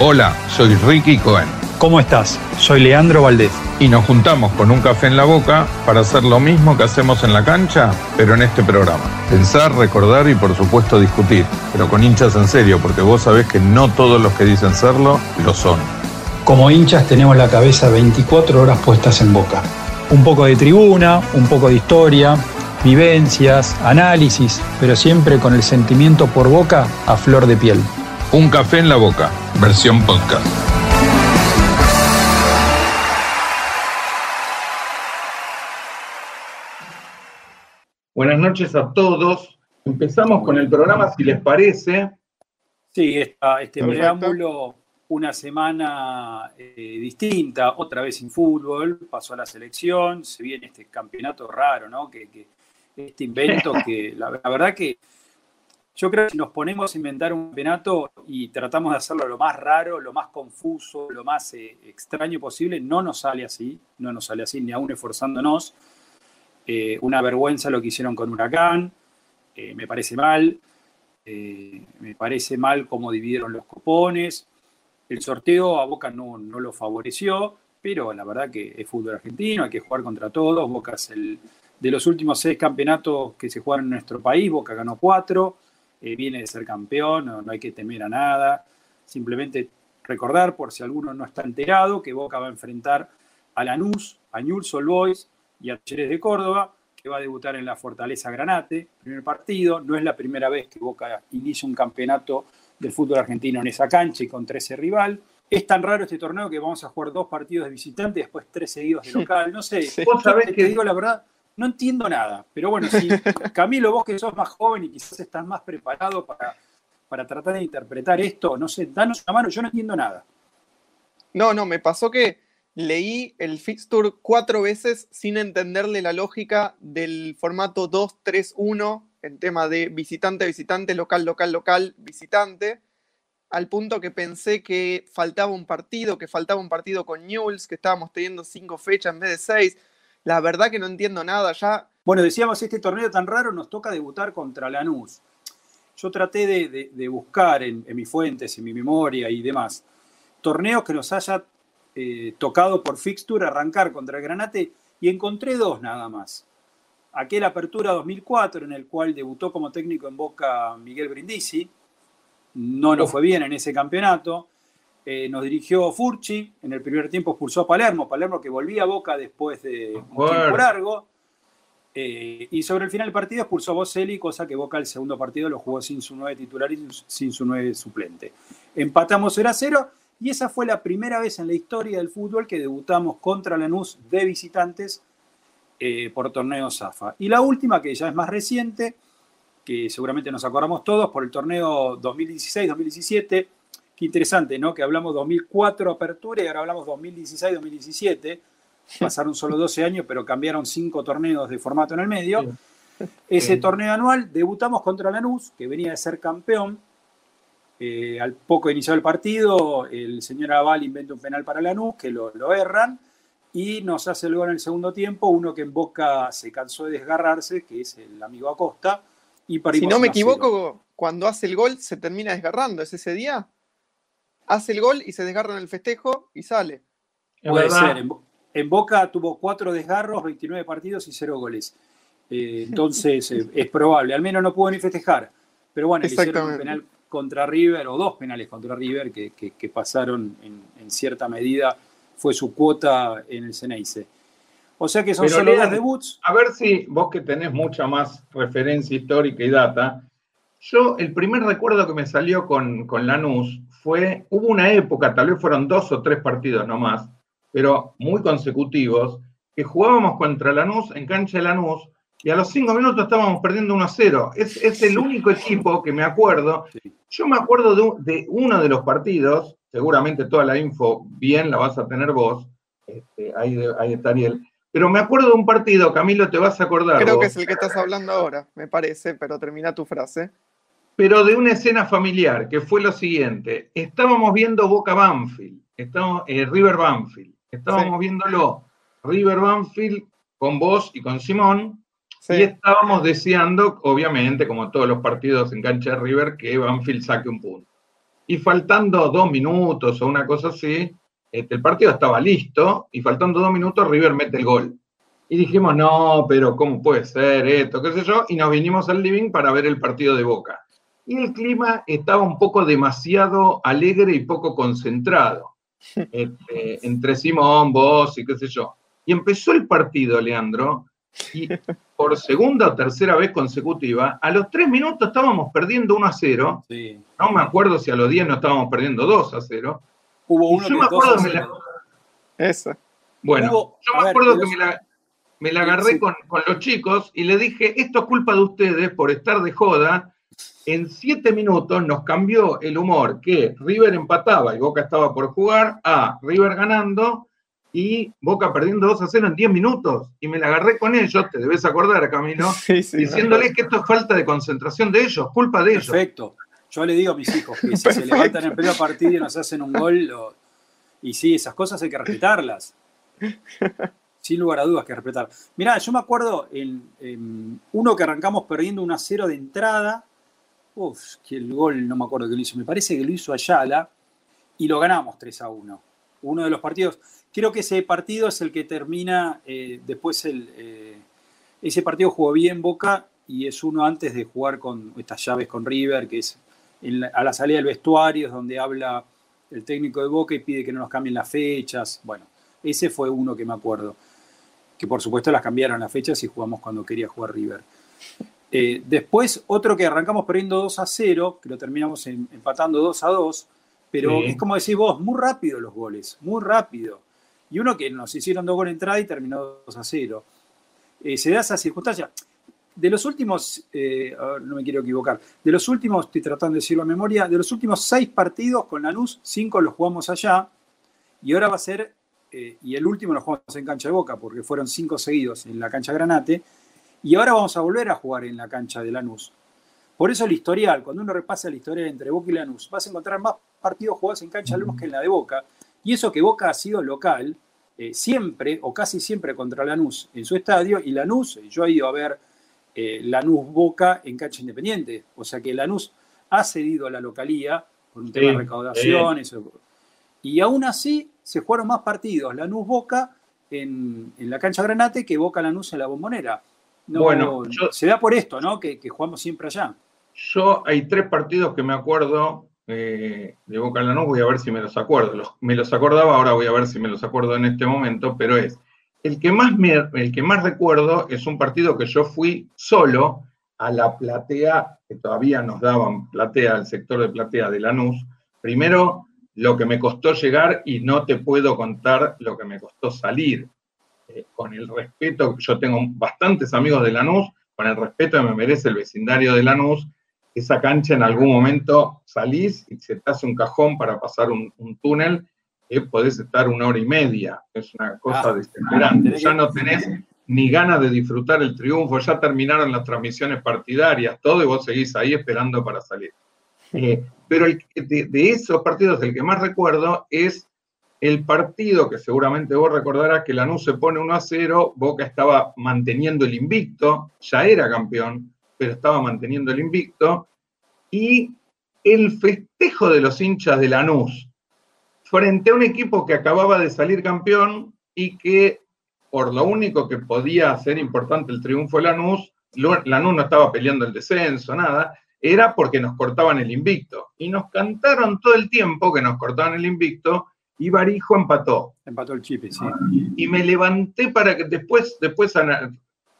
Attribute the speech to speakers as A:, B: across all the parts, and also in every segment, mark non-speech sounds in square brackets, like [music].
A: Hola, soy Ricky Cohen.
B: ¿Cómo estás? Soy Leandro Valdés.
A: Y nos juntamos con un café en la boca para hacer lo mismo que hacemos en la cancha, pero en este programa. Pensar, recordar y por supuesto discutir, pero con hinchas en serio, porque vos sabés que no todos los que dicen serlo lo son.
B: Como hinchas tenemos la cabeza 24 horas puestas en boca. Un poco de tribuna, un poco de historia, vivencias, análisis, pero siempre con el sentimiento por boca a flor de piel.
A: Un café en la boca, versión podcast. Buenas noches a todos. Empezamos con el programa, si les parece.
C: Sí, este preámbulo, una semana eh, distinta, otra vez sin fútbol, pasó a la selección, se viene este campeonato raro, ¿no? Que, este invento que la, verdad que yo creo que si nos ponemos a inventar un campeonato y tratamos de hacerlo lo más raro, lo más confuso, lo más eh, extraño posible, no nos sale así, no nos sale así, ni aún esforzándonos. Eh, una vergüenza lo que hicieron con Huracán, eh, me parece mal, me parece mal cómo dividieron los cupones. El sorteo a Boca no, no, lo favoreció, pero la verdad que es fútbol argentino, hay que jugar contra todos. Boca es el, de los últimos seis campeonatos que se jugaron en nuestro país, Boca ganó cuatro, viene de ser campeón, no, no hay que temer a nada. Simplemente recordar, por si alguno no está enterado, que Boca va a enfrentar a Lanús, a Newell's Old Boys, y Talleres de Córdoba, que va a debutar en la Fortaleza Granate, primer partido. No es la primera vez que Boca inicia un campeonato del fútbol argentino en esa cancha y contra ese rival. Es tan raro este torneo que vamos a jugar dos partidos de visitante y después tres seguidos de local. No sé, vos sabés que te digo la verdad, no entiendo nada. Pero bueno, si [laughs] Camilo, vos que sos más joven y quizás estás más preparado para, para tratar de interpretar esto, no sé, danos una mano, yo no entiendo nada.
D: No, no, me pasó que leí el fixture cuatro veces sin entenderle la lógica del formato 2-3-1 en tema de visitante, visitante, local, local, local, visitante, al punto que pensé que faltaba un partido, que faltaba un partido con Newells, que estábamos teniendo cinco fechas en vez de seis. La verdad que no entiendo nada ya.
C: Bueno, decíamos, este torneo tan raro nos toca debutar contra Lanús. Yo traté de, buscar en, en mis fuentes, en mi memoria y demás, torneos que nos haya eh, tocado por fixture arrancar contra el Granate y encontré dos nada más. Aquel Apertura 2004 en el cual debutó como técnico en Boca Miguel Brindisi, no nos fue bien en ese campeonato. Eh, nos dirigió Furchi, en el primer tiempo expulsó a Palermo, Palermo que volvía a Boca después de un tiempo largo. Eh, y sobre el final del partido expulsó a Boselli, cosa que Boca el segundo partido lo jugó sin su nueve titular y sin su nueve suplente. Empatamos 0 a 0 y esa fue la primera vez en la historia del fútbol que debutamos contra Lanús de visitantes eh, por torneo Zafa. Y la última, que ya es más reciente, que seguramente nos acordamos todos, por el torneo 2016-2017. Qué interesante, ¿no? Que hablamos 2004 apertura y ahora hablamos 2016-2017. Pasaron solo 12 años, pero cambiaron cinco torneos de formato en el medio. Ese torneo anual debutamos contra Lanús, que venía de ser campeón, eh, al poco de iniciar el partido, el señor Aval inventa un penal para Lanús, que lo, erran, y nos hace el gol en el segundo tiempo, uno que en Boca se cansó de desgarrarse, que es el amigo Acosta. Y
D: si no me equivoco, cuando hace el gol se termina desgarrando, ¿es ese día? Hace el gol y se desgarra en el festejo y sale.
C: Puede ser. En, Boca tuvo cuatro desgarros, 29 partidos y cero goles. Eh, entonces [laughs] eh, es probable. Al menos no pudo ni festejar. Pero bueno, le hicieron un penal contra River, o dos penales contra River, que, pasaron en, cierta medida, fue su cuota en el Ceneice. O sea que son solo dos debuts.
A: A ver si vos que tenés mucha más referencia histórica y data, yo el primer recuerdo que me salió con, con Lanús fue, hubo una época, tal vez fueron dos o tres partidos nomás, pero muy consecutivos, que jugábamos contra Lanús en cancha de Lanús y a los cinco minutos estábamos perdiendo 1 a 0. Es, el único equipo que me acuerdo. Yo me acuerdo de, uno de los partidos, seguramente toda la info bien la vas a tener vos, este, ahí, ahí, está Ariel, pero me acuerdo de un partido, Camilo, te vas a acordar.
D: Creo que es el que estás hablando ahora, me parece, pero termina tu frase.
A: Pero de una escena familiar, que fue lo siguiente. Estábamos viendo Boca Banfield, estábamos, eh, River Banfield, estábamos viéndolo, River Banfield con vos y con Simón, y estábamos deseando, obviamente, como todos los partidos en cancha de River, que Banfield saque un punto. y faltando dos minutos o una cosa así, este, el partido estaba listo y faltando dos minutos River mete el gol. Y dijimos, no, pero ¿cómo puede ser esto? ¿Qué sé yo? Y nos vinimos al living para ver el partido de Boca. Y el clima estaba un poco demasiado alegre y poco concentrado. [laughs] Este, entre Simón, vos y qué sé yo. Y empezó el partido, Leandro, y [laughs] por segunda o tercera vez consecutiva, a los tres minutos estábamos perdiendo 1 a 0. No me acuerdo si a los 10 no estábamos perdiendo 2 a 0.
C: Hubo uno
A: yo me acuerdo que me la...
D: Esa.
A: Bueno, yo me acuerdo que me la, me la agarré con, con, los chicos y le dije, esto es culpa de ustedes por estar de joda. En siete minutos nos cambió el humor que River empataba y Boca estaba por jugar, a River ganando y Boca perdiendo 2 a 0 en 10 minutos. Y me la agarré con ellos, te debes acordar, Camilo, [laughs] sí, sí, diciéndoles que esto es falta de concentración de ellos, culpa de ellos.
C: Perfecto. Yo le digo a mis hijos que si se levantan en pleno partido y nos hacen un gol, lo... y sí, esas cosas hay que respetarlas. Sin lugar a dudas que respetar. Mirá, yo me acuerdo en, uno que arrancamos perdiendo 1 a 0 de entrada. Uf, que el gol no me acuerdo que lo hizo. Me parece que lo hizo Ayala y lo ganamos 3 a 1. Uno de los partidos Creo que ese partido es el que termina eh, después el, eh, ese partido jugó bien Boca y es uno antes de jugar con estas llaves con River, que es a la salida del vestuario, es donde habla el técnico de Boca y pide que no nos cambien las fechas. Bueno, ese fue uno que me acuerdo. Que por supuesto las cambiaron las fechas y jugamos cuando quería jugar River. Eh, después, otro que arrancamos perdiendo 2 a 0, que lo terminamos empatando 2 a 2, pero es como decís vos, muy rápido los goles, muy rápido y uno que nos hicieron dos goles entrada y terminó 2 a 0. Eh, se da esa circunstancia. De los últimos, eh, no me quiero equivocar, de los últimos, estoy tratando de decirlo a memoria, de los últimos seis partidos con Lanús, cinco los jugamos allá, y ahora va a ser, y el último lo jugamos en cancha de Boca, porque fueron cinco seguidos en la cancha Granate, y ahora vamos a volver a jugar en la cancha de Lanús. Por eso el historial, cuando uno repasa el historial entre Boca y Lanús, vas a encontrar más partidos jugados en cancha de Lanús que en la de Boca, y eso que Boca ha sido local, eh, siempre o casi siempre contra Lanús en su estadio, y Lanús, yo he ido a ver eh, Lanús Boca en cancha independiente, o sea que Lanús ha cedido a la localía por un tema de recaudación, y aún así se jugaron más partidos Lanús Boca en, la cancha Granate que Boca Lanús en la bombonera. Bueno, se da por esto, ¿no? Que, que jugamos siempre allá.
A: Yo hay tres partidos que me acuerdo eh, de Boca Lanús, voy a ver si me los acuerdo. me los acordaba, ahora voy a ver si me los acuerdo en este momento, pero es, el que más, el que más recuerdo es un partido que yo fui solo a la platea, que todavía nos daban platea, al sector de platea de Lanús. Primero, lo que me costó llegar y no te puedo contar lo que me costó salir. Eh, con el respeto, yo tengo bastantes amigos de Lanús, con el respeto que me merece el vecindario de Lanús, esa cancha en algún momento salís y se te hace un cajón para pasar un, túnel, que podés estar una hora y media. Es una cosa ah, desesperante. Ya no tenés ni ganas de disfrutar el triunfo, ya terminaron las transmisiones partidarias, todo, y vos seguís ahí esperando para salir. Eh, pero de, esos partidos, el que más recuerdo es el partido que seguramente vos recordarás que Lanús se pone 1 a 0, Boca estaba manteniendo el invicto, ya era campeón, pero estaba manteniendo el invicto, y el festejo de los hinchas de Lanús frente a un equipo que acababa de salir campeón y que por lo único que podía hacer importante el triunfo de Lanús, Lanús no estaba peleando el descenso, nada, era porque nos cortaban el invicto. Y nos cantaron todo el tiempo que nos cortaban el invicto y Barijo empató.
C: Empató el chip, sí.
A: Y me levanté para que después, después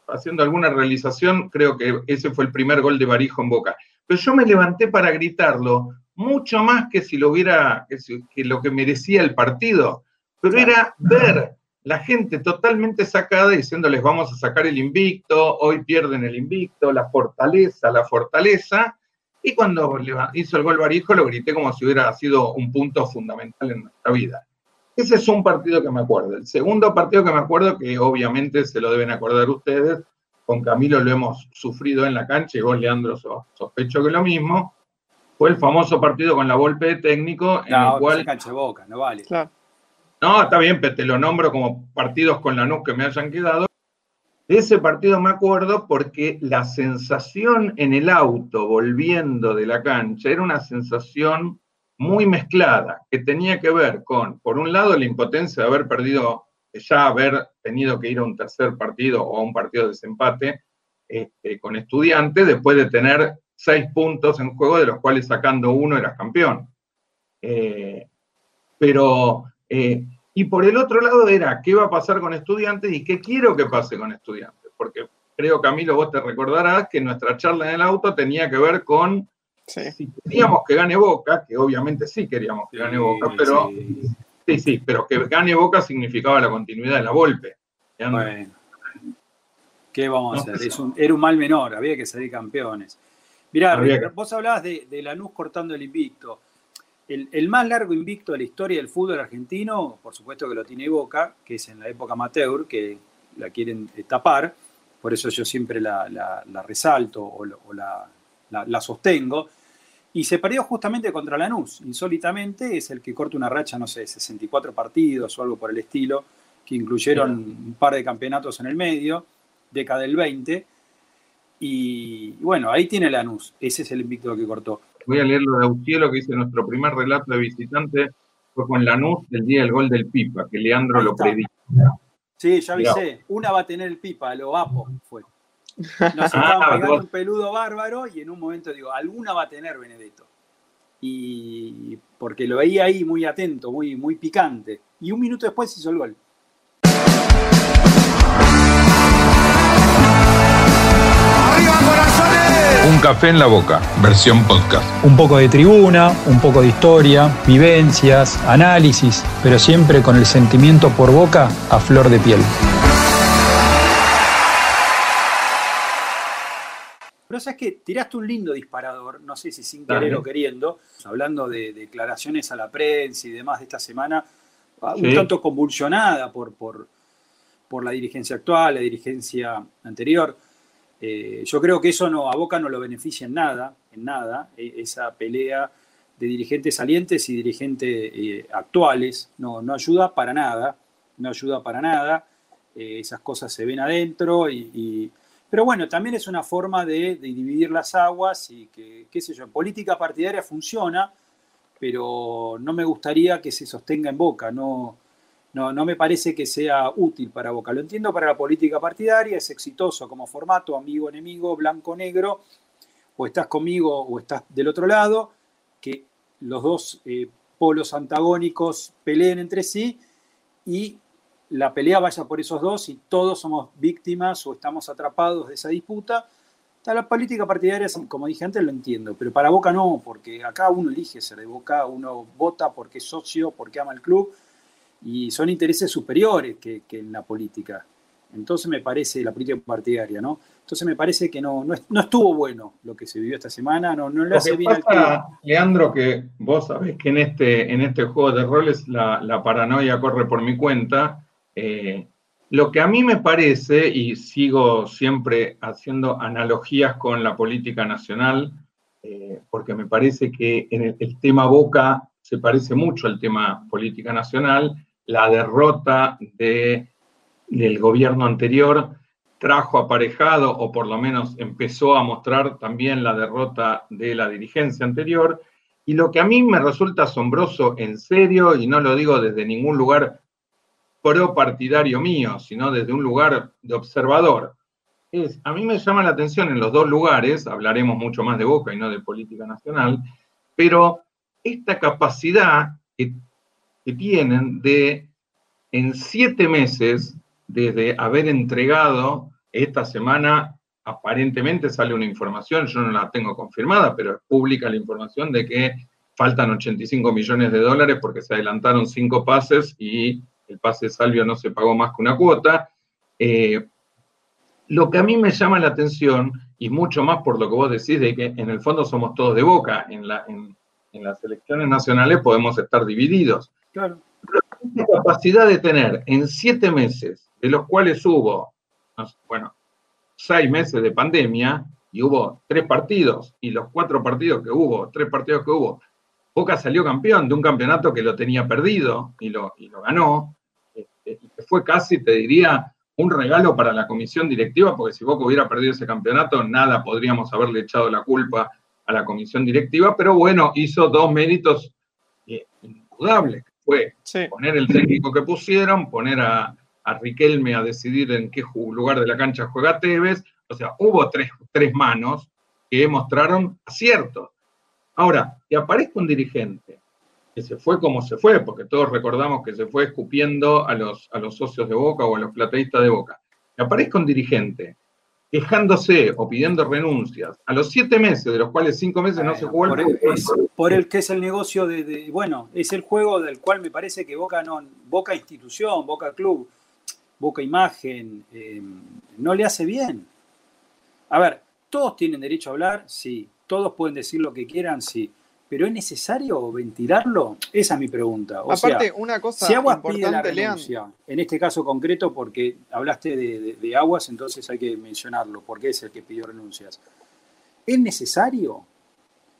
A: haciendo alguna realización, creo que ese fue el primer gol de Barijo en Boca. Pero yo me levanté para gritarlo, mucho más que si lo hubiera, que, lo que merecía el partido. Pero era ver la gente totalmente sacada diciéndoles vamos a sacar el invicto, hoy pierden el invicto, la fortaleza, la fortaleza. Y cuando hizo el gol Barijo lo grité como si hubiera sido un punto fundamental en nuestra vida. Ese es un partido que me acuerdo. El segundo partido que me acuerdo, que obviamente se lo deben acordar ustedes, con Camilo lo hemos sufrido en la cancha y vos, Leandro, sospecho que lo mismo, fue el famoso partido con la golpe de técnico
C: en el cual... cancha boca, no vale.
A: No, está bien, pero te lo nombro como partidos con la NUC que me hayan quedado. De ese partido me acuerdo porque la sensación en el auto volviendo de la cancha era una sensación muy mezclada, que tenía que ver con, por un lado, la impotencia de haber perdido, ya haber tenido que ir a un tercer partido o a un partido de desempate este, con estudiantes, después de tener seis puntos en juego, de los cuales sacando uno eras campeón. Eh, pero, eh, y por el otro lado era, ¿qué va a pasar con estudiantes y qué quiero que pase con estudiantes? Porque creo, Camilo, vos te recordarás que nuestra charla en el auto tenía que ver con si queríamos que gane Boca, que obviamente sí queríamos que gane Boca, pero sí. sí, pero que gane Boca significaba la continuidad de la Volpe.
C: Bueno, ¿qué vamos a hacer? era un mal menor, había que salir campeones. Mirá, vos hablabas de, de Lanús cortando el invicto. El, más largo invicto de la historia del fútbol argentino, por supuesto que lo tiene Boca, que es en la época amateur, que la quieren tapar, por eso yo siempre la, resalto o, la, sostengo. Y se perdió justamente contra Lanús, insólitamente, es el que corta una racha, no sé, 64 partidos o algo por el estilo, que incluyeron un par de campeonatos en el medio, década del 20. Y bueno, ahí tiene Lanús, ese es el invicto que cortó.
A: Voy a leer lo de Autielo que dice nuestro primer relato de visitante fue con Lanús el día del gol del Pipa, que Leandro lo predijo.
C: Sí, ya avisé. Una va a tener el Pipa, lo Apo fue. [laughs] Nos ah, pegando un peludo bárbaro y en un momento digo, alguna va a tener Benedetto. Y porque lo veía ahí muy atento, muy, muy picante. Y un minuto después hizo el gol.
A: Un café en la boca, versión podcast.
B: Un poco de tribuna, un poco de historia, vivencias, análisis, pero siempre con el sentimiento por boca a flor de piel.
C: Pero sabes que tiraste un lindo disparador, no sé si sin querer o queriendo, hablando de declaraciones a la prensa y demás de esta semana, un tanto convulsionada por, por, por la dirigencia actual, la dirigencia anterior. Eh, yo creo que eso no, a Boca no lo beneficia en nada, en nada, e, esa pelea de dirigentes salientes y dirigentes eh, actuales, no, no ayuda para nada, no ayuda para nada, eh, esas cosas se ven adentro, y, pero bueno, también es una forma de, de, dividir las aguas y que, qué sé yo, política partidaria funciona, pero no me gustaría que se sostenga en Boca, no, no, no me parece que sea útil para Boca. Lo entiendo para la política partidaria, es exitoso como formato, amigo, enemigo, blanco, negro, o estás conmigo o estás del otro lado, que los dos eh, polos antagónicos peleen entre sí y la pelea vaya por esos dos y todos somos víctimas o estamos atrapados de esa disputa. La política partidaria, como dije antes, lo entiendo, pero para Boca no, porque acá uno elige ser de Boca, uno vota porque es socio, porque ama el club, y son intereses superiores que, en la política. Entonces me parece, la política partidaria, ¿no? Entonces me parece que no, no, estuvo bueno lo que se vivió esta semana, no, no le hace bien
A: al Leandro, que vos sabés que en este, en este juego de roles la, paranoia corre por mi cuenta. Eh, lo que a mí me parece, y sigo siempre haciendo analogías con la política nacional, eh, porque me parece que en el, el tema Boca se parece mucho al tema política nacional, la derrota de, del gobierno anterior trajo aparejado, o por lo menos empezó a mostrar también la derrota de la dirigencia anterior. Y lo que a mí me resulta asombroso en serio, y no lo digo desde ningún lugar pro partidario mío, sino desde un lugar de observador, es, a mí me llama la atención en los dos lugares, hablaremos mucho más de Boca y no de política nacional, pero esta capacidad que tienen de, en siete meses, desde haber entregado esta semana, aparentemente sale una información, yo no la tengo confirmada, pero es pública la información de que faltan 85 millones de dólares porque se adelantaron cinco pases y el pase Salvio no se pagó más que una cuota. Eh, lo que a mí me llama la atención, y mucho más por lo que vos decís, de que en el fondo somos todos de boca, en las elecciones nacionales podemos estar divididos. Claro. La capacidad de tener en siete meses, de los cuales hubo, bueno, seis meses de pandemia, y hubo tres partidos, y los cuatro partidos que hubo, tres partidos que hubo, Boca salió campeón de un campeonato que lo tenía perdido y lo, ganó, este, fue casi, te diría, un regalo para la comisión directiva, porque si Boca hubiera perdido ese campeonato, nada podríamos haberle echado la culpa a la comisión directiva, pero bueno, hizo dos méritos que fue poner el técnico que pusieron, poner a, Riquelme a decidir en qué lugar de la cancha juega Tevez, o sea, hubo tres, tres manos que mostraron acierto. Ahora, que aparezca un dirigente que se fue como se fue, porque todos recordamos que se fue escupiendo a los, a los socios de Boca o a los plateístas de Boca, que aparezca un dirigente quejándose o pidiendo renuncias a los siete meses, de los cuales cinco meses no se jugó
C: el, por el, por el que es el negocio de, bueno, es el juego del cual me parece que Boca no, Boca institución, Boca club, Boca imagen, eh, no le hace bien. A ver, todos tienen derecho a hablar, sí, todos pueden decir lo que quieran, sí, pero ¿es necesario ventilarlo? Esa es mi pregunta.
D: Aparte, una cosa
C: si Aguas pide la renuncia, en este caso concreto, porque hablaste de, Aguas, entonces hay que mencionarlo, porque es el que pidió renuncias. ¿Es necesario?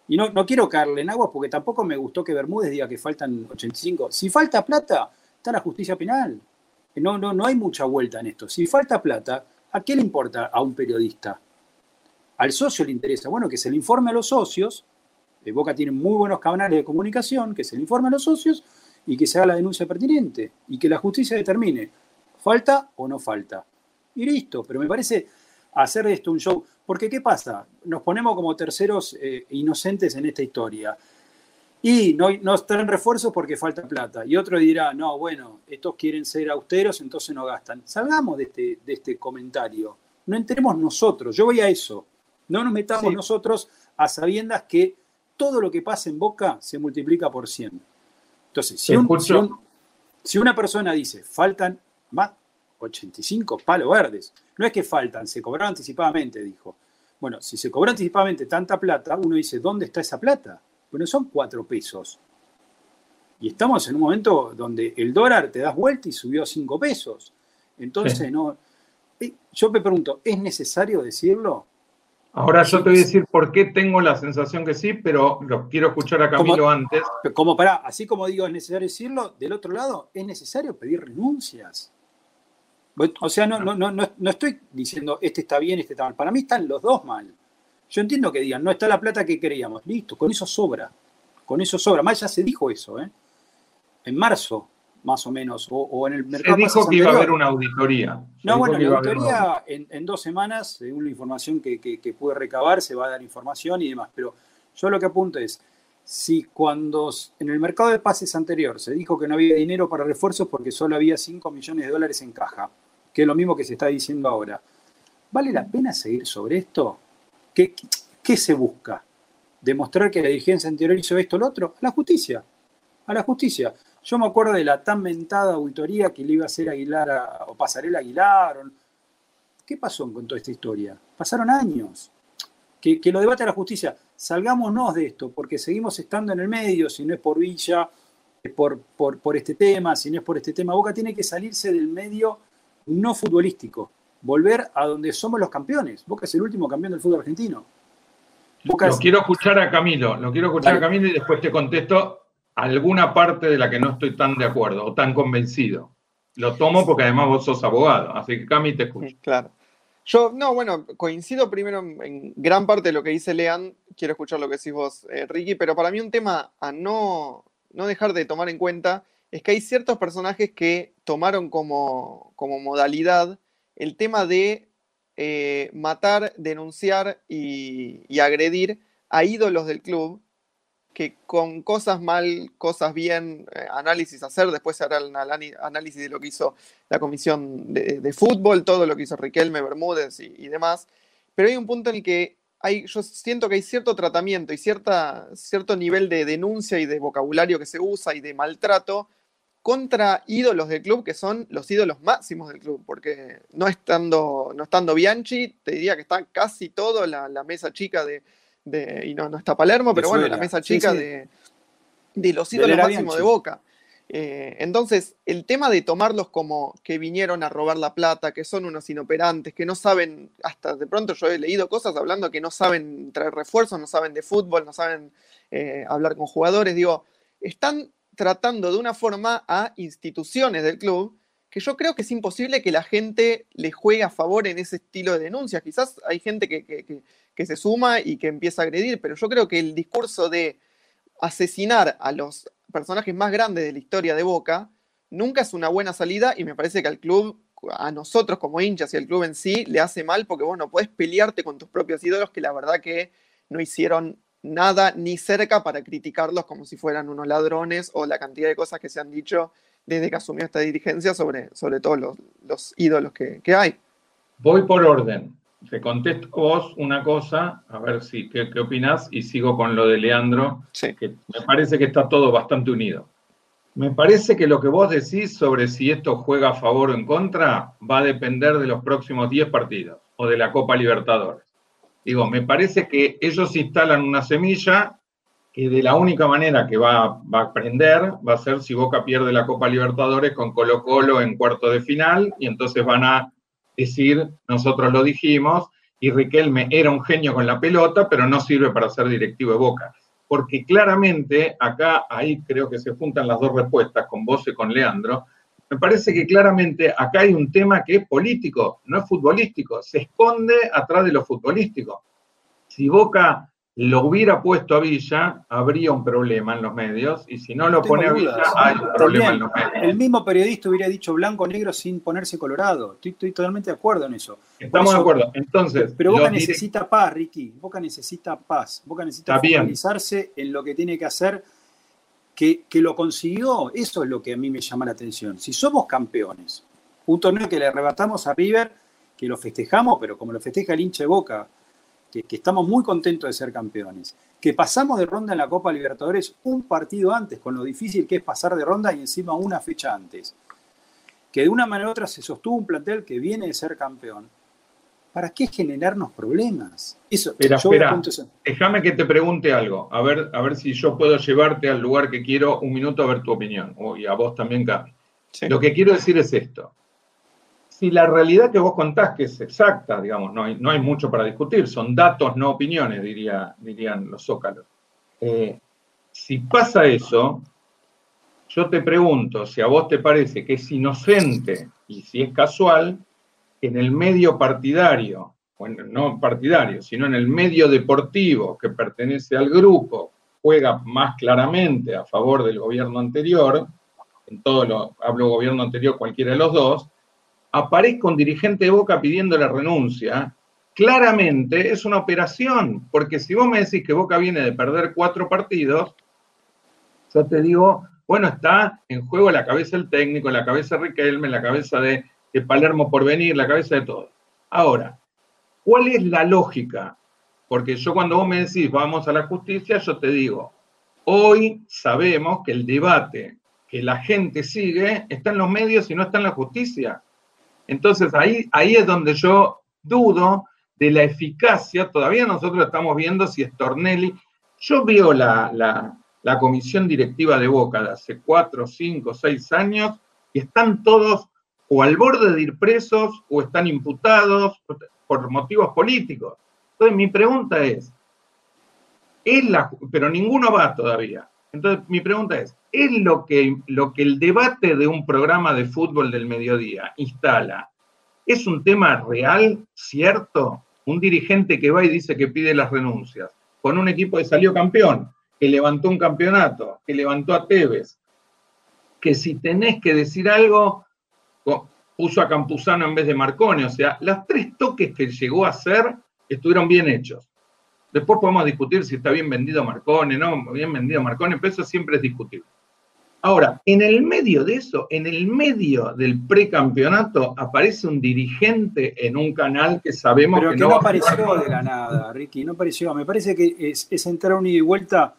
C: Y no, no quiero caerle en Aguas porque tampoco me gustó que Bermúdez diga que faltan 85. Si falta plata, está la justicia penal. No, no, no hay mucha vuelta en esto. Si falta plata, ¿a qué le importa a un periodista? Al socio le interesa, bueno, que se le informe a los socios Boca tiene muy buenos canales de comunicación, que se le informe a los socios y que se haga la denuncia pertinente y que la justicia determine, ¿falta o no falta? Y listo, pero me parece hacer de esto un show, porque ¿qué pasa? Nos ponemos como terceros eh, inocentes en esta historia. Y no, no traen refuerzos porque falta plata. Y otro dirá, no, bueno, estos quieren ser austeros, entonces no gastan. Salgamos de este, de este comentario. No entremos nosotros. Yo voy a eso. No nos metamos nosotros a sabiendas que todo lo que pasa en Boca se multiplica por 100. Entonces, si, una persona dice, faltan más 85 palos verdes, no es que faltan, se cobraron anticipadamente, dijo. Bueno, si se cobró anticipadamente tanta plata, uno dice, ¿dónde está esa plata? Bueno, son cuatro pesos. Y estamos en un momento donde el dólar te das vuelta y subió a cinco pesos. Entonces, no. Eh, yo me pregunto, ¿es necesario decirlo?
A: Ahora yo te voy a decir por qué tengo la sensación que sí, pero lo quiero escuchar a Camilo antes.
C: Como para, así como digo, es necesario decirlo, del otro lado, es necesario pedir renuncias. O sea, no, no, no, no estoy diciendo este está bien, este está mal. Para mí están los dos mal. Yo entiendo que digan, no está la plata que queríamos. Listo, con eso sobra. Con eso sobra. Más ya se dijo eso, ¿eh? En marzo más o menos, o, en el mercado.
A: Se dijo que iba a haber una auditoría.
C: no, bueno, la auditoría en, dos semanas, según la información que, que, pude recabar, se va a dar información y demás. Pero yo lo que apunto es, si cuando en el mercado de pases anterior se dijo que no había dinero para refuerzos porque solo había 5 millones de dólares en caja, que es lo mismo que se está diciendo ahora, ¿vale la pena seguir sobre esto? ¿Qué, qué se busca? ¿Demostrar que la dirigencia anterior hizo esto o lo otro? A la justicia. A la justicia. Yo me acuerdo de la tan mentada auditoría que le iba a hacer Aguilar o Pasarela Aguilar. ¿Qué pasó con toda esta historia? Pasaron años. Que, lo debate la justicia. Salgámonos de esto, porque seguimos estando en el medio, si no es por Villa, es por, por, este tema, si no es por este tema. Boca tiene que salirse del medio no futbolístico, volver a donde somos los campeones. Boca es el último campeón del fútbol argentino.
A: lo quiero escuchar a Camilo, lo quiero escuchar a Camilo y después te contesto alguna parte de la que no estoy tan de acuerdo o tan convencido. Lo tomo porque además vos sos abogado, así que Cami te escucho.
D: Claro. Yo, no, bueno, coincido primero en gran parte de lo que dice Lean, quiero escuchar lo que decís vos, eh, Ricky, pero para mí un tema a no, no dejar de tomar en cuenta es que hay ciertos personajes que tomaron como, como modalidad el tema de eh, matar, denunciar y, y agredir a ídolos del club que con cosas mal, cosas bien, eh, análisis hacer, después se hará el análisis de lo que hizo la comisión de, fútbol, todo lo que hizo Riquelme, Bermúdez y, demás, pero hay un punto en el que hay, yo siento que hay cierto tratamiento y cierta, cierto nivel de denuncia y de vocabulario que se usa y de maltrato contra ídolos del club que son los ídolos máximos del club, porque no estando, no estando Bianchi, te diría que está casi todo la mesa chica de, y no, no está Palermo, pero bueno, la mesa chica De, los ídolos máximos de Boca. Eh, entonces, el tema de tomarlos como que vinieron a robar la plata, que son unos inoperantes, que no saben, hasta de pronto yo he leído cosas hablando que no saben traer refuerzos, no saben de fútbol, no saben eh, hablar con jugadores, digo, están tratando de una forma a instituciones del club que yo creo que es imposible que la gente le juegue a favor en ese estilo de denuncias. Quizás hay gente que, que se suma y que empieza a agredir, pero yo creo que el discurso de asesinar a los, personajes más grandes de la historia de Boca, nunca es una buena salida y me parece que al club, a nosotros como hinchas y al club en sí, le hace mal porque vos no podés pelearte con tus propios ídolos que la verdad que no hicieron nada ni cerca para criticarlos como si fueran unos ladrones o la cantidad de cosas que se han dicho desde que asumió esta dirigencia sobre, sobre todos los, ídolos que, hay.
A: Voy por orden. Te contesto vos una cosa, a ver si qué, qué opinás, y sigo con lo de Leandro, que me parece que está todo bastante unido. Me parece que lo que vos decís sobre si esto juega a favor o en contra va a depender de los próximos 10 partidos o de la Copa Libertadores. Digo, me parece que ellos instalan una semilla que de la única manera que va, va a aprender va a ser si Boca pierde la Copa Libertadores con Colo Colo en cuarto de final y entonces van a decir, nosotros lo dijimos, y Riquelme era un genio con la pelota, pero no sirve para ser directivo de Boca. Porque claramente acá, ahí creo que se juntan las dos respuestas con vos y con Leandro, me parece que claramente acá hay un tema que es político, no es futbolístico, se esconde atrás de lo futbolístico. Si Boca lo hubiera puesto a Villa, habría un problema en los medios, y si no lo pone a Villa, hay un problema en los medios.
C: El mismo periodista hubiera dicho blanco-negro sin ponerse colorado. Estoy, totalmente de acuerdo en eso.
A: Estamos de acuerdo. Entonces,
C: pero Boca necesita paz, Ricky. Boca necesita paz. Boca necesita focalizarse en lo que tiene que hacer que, lo consiguió, eso es lo que a mí me llama la atención. Si somos campeones, un torneo que le arrebatamos a River, que lo festejamos, pero como lo festeja el hincha de Boca, que, estamos muy contentos de ser campeones, que pasamos de ronda en la Copa Libertadores un partido antes, con lo difícil que es pasar de ronda y encima una fecha antes, que de una manera u otra se sostuvo un plantel que viene de ser campeón, ¿para qué generarnos problemas?
A: Eso, espera, espera. Déjame que te pregunte algo, a ver, a ver si yo puedo llevarte al lugar que quiero un minuto a ver tu opinión, y a vos también, Cami. Lo que quiero decir es esto. Si la realidad que vos contás que es exacta, digamos, no hay, no hay mucho para discutir, son datos, no opiniones, diría, dirían los zócalos. Eh, si pasa eso, yo te pregunto si a vos te parece que es inocente y si es casual, en el medio partidario, bueno, no partidario, sino en el medio deportivo que pertenece al grupo, juega más claramente a favor del gobierno anterior, en todo lo, hablo gobierno anterior, cualquiera de los dos, aparezca un dirigente de Boca pidiendo la renuncia, claramente es una operación, porque si vos me decís que Boca viene de perder cuatro partidos, yo te digo, bueno, está en juego la cabeza del técnico, la cabeza de Riquelme, la cabeza de de Palermo por venir, la cabeza de todo. Ahora, ¿cuál es la lógica? Porque yo cuando vos me decís vamos a la justicia, yo te digo, hoy sabemos que el debate que la gente sigue está en los medios y no está en la justicia. Entonces ahí, ahí es donde yo dudo de la eficacia, todavía nosotros estamos viendo si es Tornelli. Yo veo la, la, comisión directiva de Boca de hace cuatro, cinco, seis años y están todos o al borde de ir presos o están imputados por motivos políticos. Entonces mi pregunta es, ¿es la, pero ninguno va todavía. Entonces mi pregunta es, ¿es lo que, lo que el debate de un programa de fútbol del mediodía instala? ¿Es un tema real, cierto? Un dirigente que va y dice que pide las renuncias, con un equipo que salió campeón, que levantó un campeonato, que levantó a Tevez, que si tenés que decir algo, puso a Campuzano en vez de Marconi. O sea, los tres toques que llegó a hacer estuvieron bien hechos. Después podemos discutir si está bien vendido Marconi, no, bien vendido Marconi, pero eso siempre es discutible. Ahora, en el medio de eso, en el medio del precampeonato, aparece un dirigente en un canal que sabemos
C: que, no, apareció de la nada, Ricky, no apareció. Me parece que es, entrar un ida y vuelta,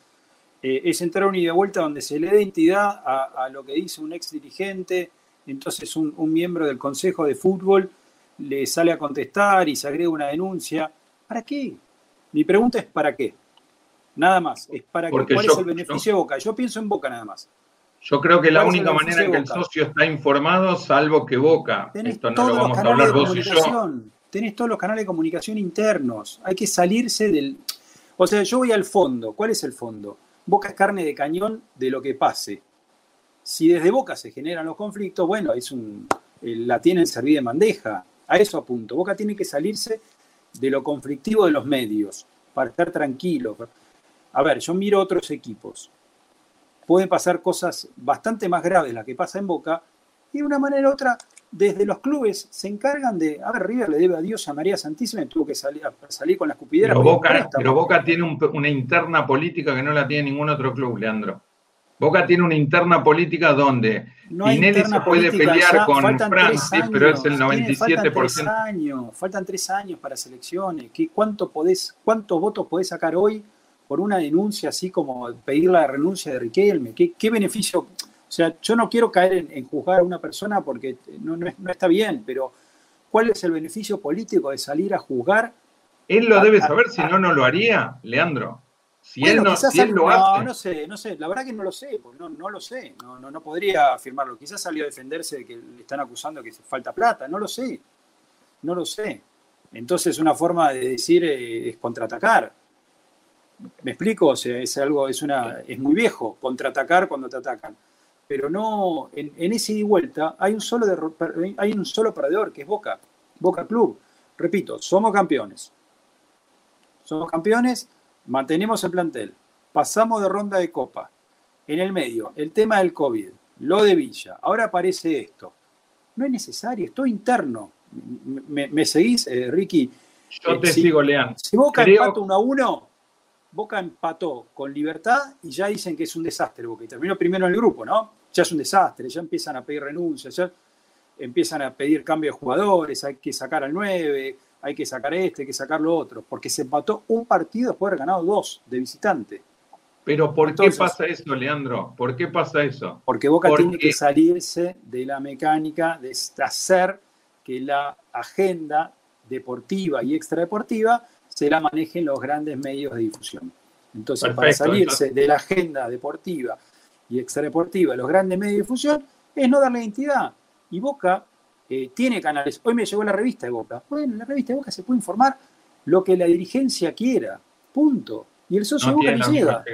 C: eh, es entrar un ida y vuelta donde se le dé identidad a, a lo que dice un ex dirigente, entonces un, miembro del Consejo de Fútbol le sale a contestar y se agrega una denuncia. ¿Para qué? Mi pregunta es ¿para qué? Nada más. Es para ¿Cuál es el beneficio de Boca? Yo pienso en Boca nada más.
A: Yo creo que la única manera en que el socio está informado, salvo que Boca, esto no lo vamos a hablar vos y yo.
C: Tenés todos los canales de comunicación internos. Hay que salirse del. O sea, yo voy al fondo. ¿Cuál es el fondo? Boca es carne de cañón de lo que pase. Si desde Boca se generan los conflictos, bueno, es un, eh, la tienen servida en bandeja. A eso apunto. Boca tiene que salirse de lo conflictivo de los medios para estar tranquilo. A ver, yo miro otros equipos. pueden pasar cosas bastante más graves las que pasa en Boca, y de una manera u otra, desde los clubes se encargan de, a ver, River le debe a Dios a María Santísima y tuvo que salir, salir con la escupidera.
A: Pero Boca, pero Boca tiene una interna política que no la tiene ningún otro club, Leandro. Boca tiene una interna política donde
C: no se
A: puede pelear con
C: Francis,
A: pero es el 97%.
C: faltan, tres años, faltan tres años para selecciones. ¿Qué, cuánto podés, ¿Cuántos votos podés sacar hoy por una denuncia así como pedir la renuncia de Riquelme? ¿Qué, qué beneficio? O sea, yo no quiero caer en, juzgar a una persona porque no, no, está bien, pero ¿cuál es el beneficio político de salir a juzgar?
A: Él lo debe saber, si no, no lo haría, Leandro. Si él no, si él lo
C: no, no sé, no sé, la verdad que no lo sé, no, no lo sé, no, no, no podría afirmarlo. Quizás salió a defenderse de que le están acusando que falta plata, no lo sé, no lo sé. Entonces una forma de decir eh, es contraatacar. ¿Me explico? O sea, es algo, es una, es muy viejo, contraatacar cuando te atacan. Pero no, en, en ese ida y vuelta hay un solo hay un solo perdedor, que es Boca, Boca Club. Repito, somos campeones. Somos campeones mantenemos el plantel, pasamos de ronda de copa, en el medio, el tema del COVID, lo de Villa, ahora aparece esto. No es necesario, esto interno. ¿Me, seguís, eh, Ricky?
A: Yo te sigo, Leandro.
C: Si Boca empató 1 a 1, Boca empató con libertad y ya dicen que es un desastre, Boca. Y terminó primero en el grupo, ¿no? Ya es un desastre, ya empiezan a pedir renuncias, ya empiezan a pedir cambio de jugadores, hay que sacar al 9, hay que sacar este, hay que sacar lo otro, porque se empató un partido después de haber ganado dos de visitante.
A: Pero ¿por qué pasa eso, Leandro? ¿Por qué pasa eso?
C: Porque Boca tiene que salirse de la mecánica de hacer que la agenda deportiva y extradeportiva se la manejen los grandes medios de difusión. Entonces, para salirse de la agenda deportiva y extradeportiva de los grandes medios de difusión es no darle identidad. Y Boca tiene canales. Hoy me llegó la revista de Boca. Bueno, en la revista de Boca se puede informar lo que la dirigencia quiera. Punto. Y el socio de Boca le llega.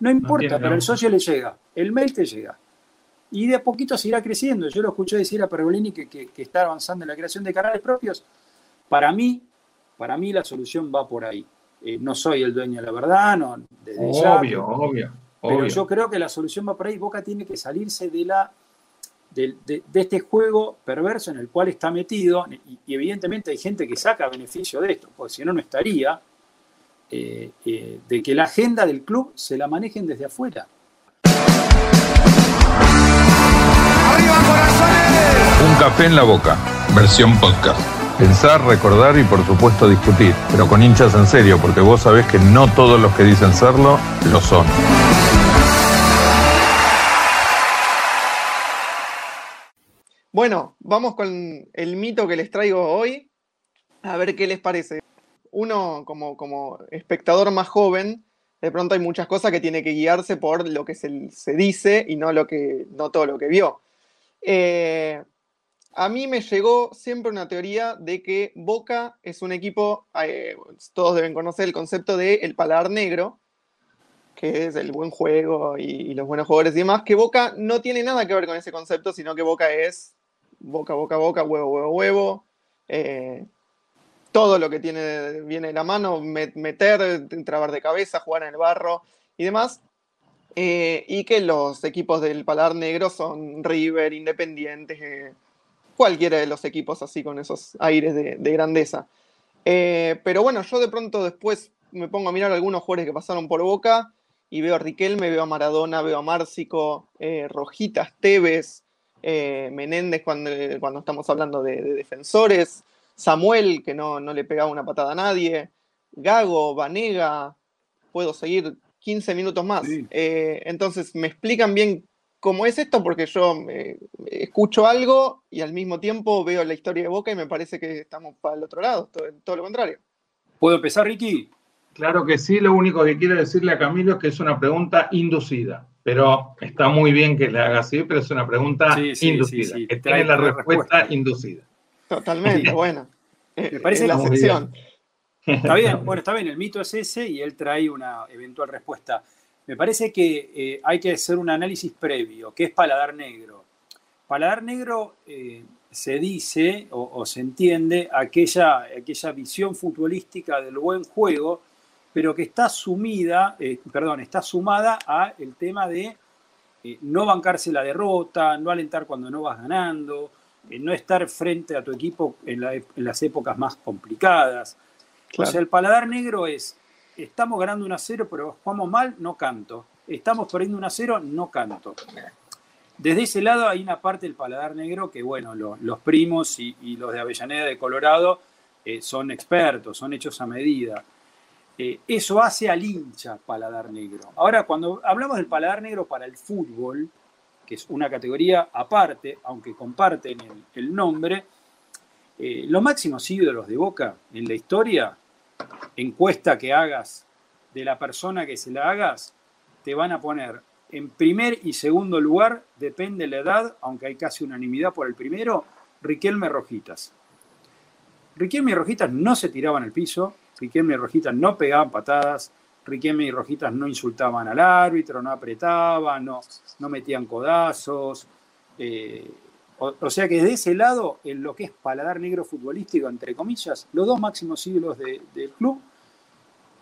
C: No importa, pero el socio le llega. El mail te llega. Y de a poquito seguirá creciendo. Yo lo escuché decir a Pergolini que, que, está avanzando en la creación de canales propios. Para mí, para mí la solución va por ahí. Eh, no soy el dueño de la verdad, no,
A: obvio, obvio,
C: Pero yo creo que la solución va por ahí. Boca tiene que salirse de la de, este juego perverso en el cual está metido, y, evidentemente hay gente que saca beneficio de esto, porque si no, no estaría, eh, eh, de que la agenda del club se la manejen desde afuera.
A: Un café en la boca, versión podcast. Pensar, recordar y por supuesto discutir, pero con hinchas en serio, porque vos sabés que no todos los que dicen serlo lo son.
D: Bueno, vamos con el mito que les traigo hoy, a ver qué les parece. Uno, como, como espectador más joven, de pronto hay muchas cosas que tiene que guiarse por lo que se, dice y no, lo que, no todo lo que vio. Eh, a mí me llegó siempre una teoría de que Boca es un equipo, eh, todos deben conocer el concepto de el paladar negro, que es el buen juego y, y, los buenos jugadores y demás, que Boca no tiene nada que ver con ese concepto, sino que Boca es boca, boca, boca, huevo, huevo, huevo. Eh, todo lo que tiene viene de la mano, meter, trabar de cabeza, jugar en el barro y demás. Eh, y que los equipos del Palar Negro son River, Independientes, eh, cualquiera de los equipos así con esos aires de, grandeza. pero bueno, yo de pronto después me pongo a mirar algunos jugadores que pasaron por Boca y veo a Riquelme, veo a Maradona, veo a Márcico, Rojitas, Tevez, eh, Menéndez cuando, cuando, estamos hablando de, defensores, Samuel, que no, le pegaba una patada a nadie, Gago, Vanega, puedo seguir 15 minutos más. Eh, entonces, ¿me explican bien cómo es esto? Porque yo eh, escucho algo y al mismo tiempo veo la historia de Boca y me parece que estamos para el otro lado, todo lo contrario.
C: ¿Puedo empezar, Ricky?
A: Claro que sí, lo único que quiero decirle a Camilo es que es una pregunta inducida pero está muy bien que le haga así, pero es una pregunta inducida, que tiene la respuesta, inducida.
D: Totalmente, bueno.
C: Me parece la sección. Está bien, [laughs] bueno, está bien, el mito es ese y él trae una eventual respuesta. Me parece que eh, hay que hacer un análisis previo, que es paladar negro. Paladar negro eh, se dice o, se entiende aquella, aquella visión futbolística del buen juego pero que está sumida, eh, perdón, está sumada a el tema de eh, no bancarse la derrota, no alentar cuando no vas ganando, eh, no estar frente a tu equipo en, las épocas más complicadas. O sea, el paladar negro es, estamos ganando 1 a 0, pero jugamos mal, no canto. Estamos perdiendo 1 a 0, no canto. Desde ese lado hay una parte del paladar negro que, bueno, los primos y, los de Avellaneda de Colorado son expertos, son hechos a medida. Eh, eso hace al hincha paladar negro. Ahora, cuando hablamos del paladar negro para el fútbol, que es una categoría aparte, aunque comparten el, nombre, eh, los máximos ídolos de Boca en la historia, encuesta que hagas de la persona que se la hagas, te van a poner en primer y segundo lugar, depende de la edad, aunque hay casi unanimidad por el primero, Riquelme Rojitas. Riquelme Rojitas no se tiraban al piso, Riquelme y Rojitas no pegaban patadas, Riquelme y Rojitas no insultaban al árbitro, no apretaban, no, no metían codazos. Eh, o, sea que desde ese lado, en lo que es paladar negro futbolístico, entre comillas, los dos máximos ídolos del club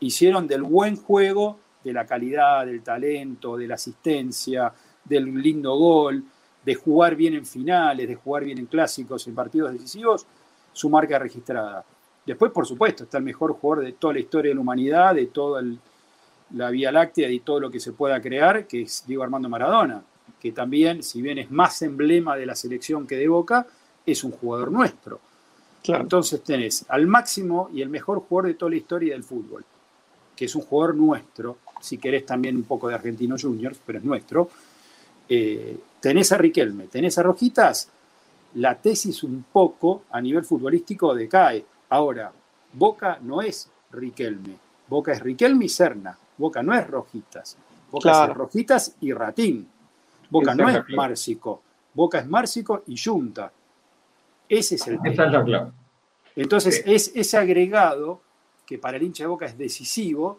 C: hicieron del buen juego, de la calidad, del talento, de la asistencia, del lindo gol, de jugar bien en finales, de jugar bien en clásicos, en partidos decisivos, su marca registrada. Después, por supuesto, está el mejor jugador de toda la historia de la humanidad, de toda la Vía Láctea y todo lo que se pueda crear, que es Diego Armando Maradona, que también, si bien es más emblema de la selección que de Boca, es un jugador nuestro. Entonces tenés al máximo y el mejor jugador de toda la historia del fútbol, que es un jugador nuestro, si querés también un poco de Argentino Juniors, pero es nuestro. Eh, tenés a Riquelme, tenés a Rojitas, la tesis un poco a nivel futbolístico decae. Ahora, Boca no es Riquelme, Boca es Riquelme y Serna, Boca no es Rojitas, Boca es Rojitas y Ratín, Boca no es Márcico, Boca es Márcico y Junta. Ese es el tema. Entonces, es ese agregado que para el hincha de Boca es decisivo,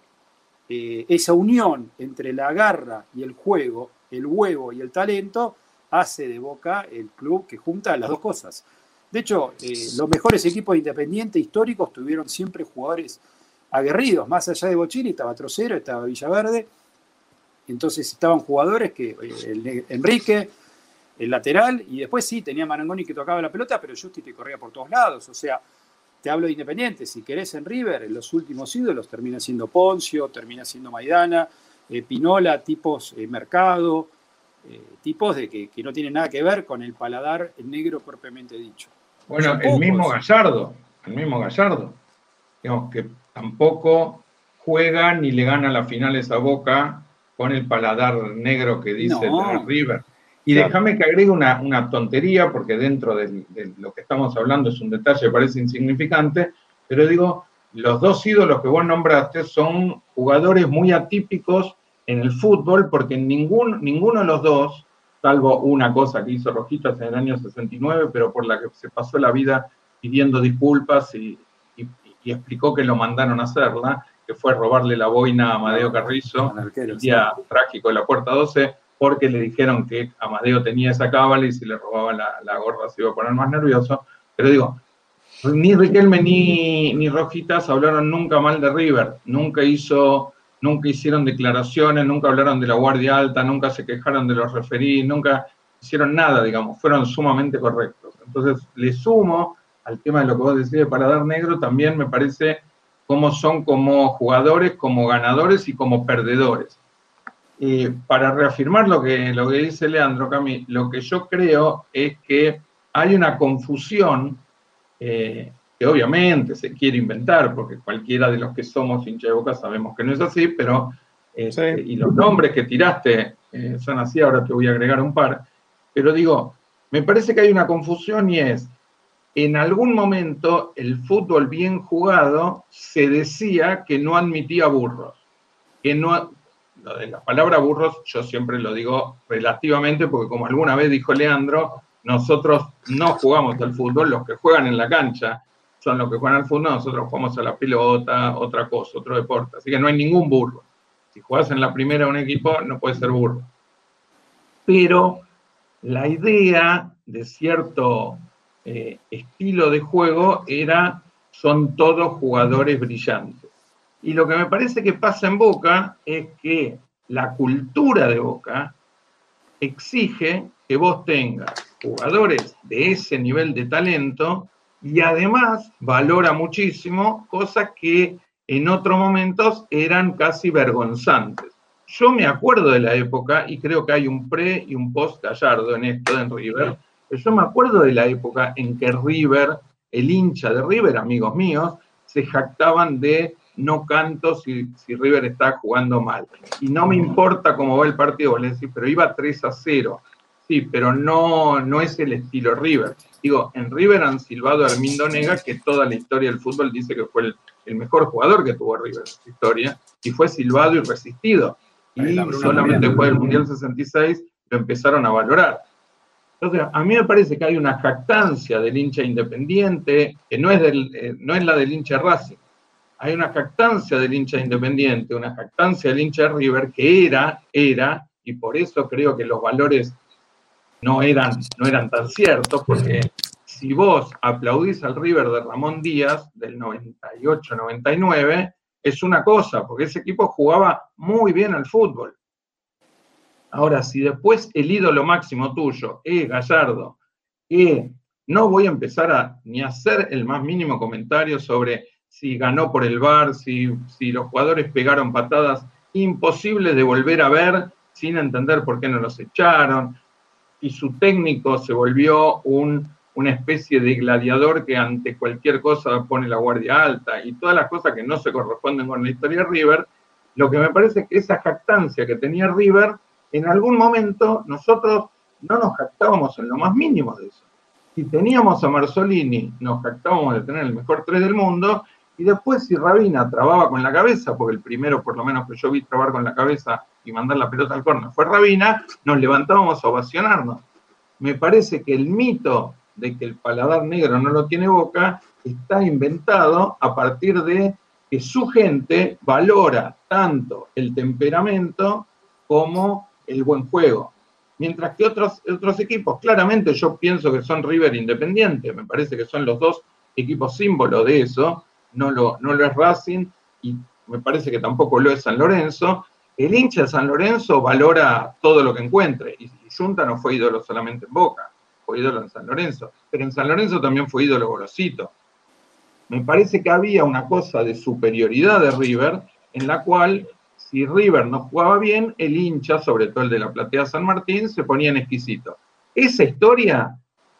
C: eh, esa unión entre la garra y el juego, el huevo y el talento, hace de Boca el club que junta las dos cosas. De hecho, eh, los mejores equipos independientes históricos tuvieron siempre jugadores aguerridos. Más allá de Bochini estaba Trocero, estaba Villaverde. Entonces estaban jugadores que, eh, Enrique, el lateral, y después sí, tenía Marangoni que tocaba la pelota, pero Justi te corría por todos lados. O sea, te hablo de Independiente. Si querés en River, en los últimos ídolos termina siendo Poncio, termina siendo Maidana, eh, Pinola, tipos Mercado, tipos de que, que no tienen nada que ver con el paladar negro propiamente dicho.
A: Bueno, el mismo Gallardo, el mismo Gallardo, digamos que tampoco juega ni le gana las finales a Boca con el paladar negro que dice River. Y déjame que agregue una, tontería, porque dentro de, lo que estamos hablando es un detalle que parece insignificante, pero digo, los dos ídolos que vos nombraste son jugadores muy atípicos en el fútbol, porque ningún, ninguno de los dos salvo una cosa que hizo Rojitas en el año 69, pero por la que se pasó la vida pidiendo disculpas y, explicó que lo mandaron a hacerla, que fue robarle la boina a Amadeo Carrizo el día trágico de la Puerta 12, porque le dijeron que Amadeo tenía esa cábala y si le robaban la, gorra se iba a poner más nervioso. Pero digo, ni Riquelme ni, ni Rojitas hablaron nunca mal de River, nunca hizo nunca hicieron declaraciones, nunca hablaron de la Guardia Alta, nunca se quejaron de los referís, nunca hicieron nada, digamos, fueron sumamente correctos. Entonces, le sumo al tema de lo que vos decís de Paladar Negro, también me parece cómo son como jugadores, como ganadores y como perdedores. para reafirmar lo que, lo que dice Leandro Cami, lo que yo creo es que hay una confusión eh, que obviamente se quiere inventar, porque cualquiera de los que somos hincha de boca sabemos que no es así, pero, este, y los nombres que tiraste eh, son así, ahora te voy a agregar un par, pero digo, me parece que hay una confusión y es, en algún momento el fútbol bien jugado se decía que no admitía burros, que no, lo de la palabra burros yo siempre lo digo relativamente, porque como alguna vez dijo Leandro, nosotros no jugamos al fútbol, los que juegan en la cancha son los que juegan al fútbol, nosotros jugamos a la pelota, otra cosa, otro deporte. Así que no hay ningún burro. Si juegas en la primera un equipo, no puede ser burro. Pero la idea de cierto eh, estilo de juego era, son todos jugadores brillantes. Y lo que me parece que pasa en Boca es que la cultura de Boca exige que vos tengas jugadores de ese nivel de talento y además valora muchísimo cosas que en otros momentos eran casi vergonzantes. Yo me acuerdo de la época, y creo que hay un pre y un post Gallardo en esto, en River, pero yo me acuerdo de la época en que River, el hincha de River, amigos míos, se jactaban de no canto si, si River está jugando mal. Y no me importa cómo va el partido, pero iba 3 a 0. Sí, pero no, no es el estilo River. Digo, en River han silbado a Armindo Nega, que toda la historia del fútbol dice que fue el, mejor jugador que tuvo River en su historia, y fue silbado y resistido. Y solamente después del Mundial 66 lo empezaron a valorar. Entonces, a mí me parece que hay una jactancia del hincha independiente, que no es, del, eh, no es la del hincha Racing. Hay una jactancia del hincha independiente, una jactancia del hincha River, que era, era, y por eso creo que los valores no eran, no eran tan ciertos, porque si vos aplaudís al River de Ramón Díaz del 98-99, es una cosa, porque ese equipo jugaba muy bien al fútbol. Ahora, si después el ídolo máximo tuyo es Gallardo, que no voy a empezar a ni a hacer el más mínimo comentario sobre si ganó por el VAR, si, si los jugadores pegaron patadas imposibles de volver a ver sin entender por qué no los echaron, y su técnico se volvió un, una especie de gladiador que ante cualquier cosa pone la guardia alta y todas las cosas que no se corresponden con la historia de River, lo que me parece es que esa jactancia que tenía River, en algún momento nosotros no nos jactábamos en lo más mínimo de eso. Si teníamos a Marzolini, nos jactábamos de tener el mejor tres del mundo, y después si Rabina trababa con la cabeza, porque el primero por lo menos que yo vi trabar con la cabeza y mandar la pelota al corno fue Rabina, nos levantábamos a ovacionarnos. Me parece que el mito de que el paladar negro no lo tiene boca está inventado a partir de que su gente valora tanto el temperamento como el buen juego. Mientras que otros, otros equipos, claramente yo pienso que son River Independiente, me parece que son los dos equipos símbolos de eso, no lo, no lo es Racing y me parece que tampoco lo es San Lorenzo, el hincha de San Lorenzo valora todo lo que encuentre, y, Junta no fue ídolo solamente en Boca, fue ídolo en San Lorenzo, pero en San Lorenzo también fue ídolo Golosito. Me parece que había una cosa de superioridad de River, en la cual si River no jugaba bien, el hincha, sobre todo el de la platea San Martín, se ponía en exquisito. Esa historia,